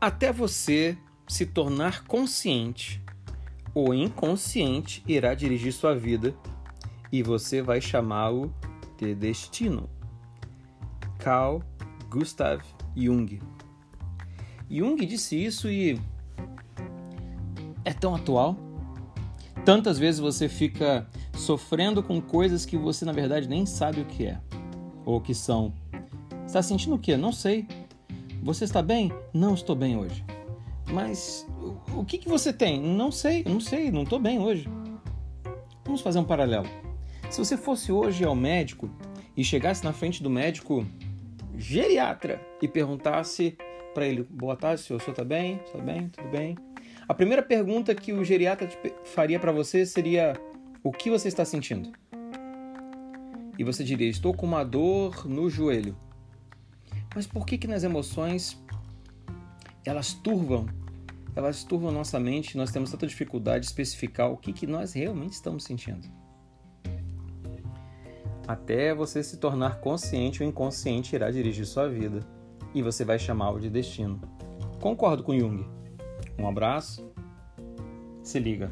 Até você se tornar consciente ou inconsciente irá dirigir sua vida e você vai chamá-lo de destino. Carl Gustav Jung. Jung disse isso e é tão atual. Tantas vezes você fica sofrendo com coisas que você na verdade nem sabe o que é ou o que são. Está sentindo o que? Não sei. Você está bem? Não estou bem hoje. Mas o que, que você tem? Não sei, não sei, não estou bem hoje. Vamos fazer um paralelo. Se você fosse hoje ao médico e chegasse na frente do médico geriatra e perguntasse para ele: Boa tarde, senhor, o senhor está bem? Está bem? Tudo bem? A primeira pergunta que o geriatra faria para você seria: O que você está sentindo? E você diria: Estou com uma dor no joelho. Mas por que que nas emoções elas turvam? Elas turvam nossa mente, nós temos tanta dificuldade de especificar o que, que nós realmente estamos sentindo. Até você se tornar consciente, o inconsciente irá dirigir sua vida e você vai chamá-lo de destino. Concordo com Jung. Um abraço. Se liga.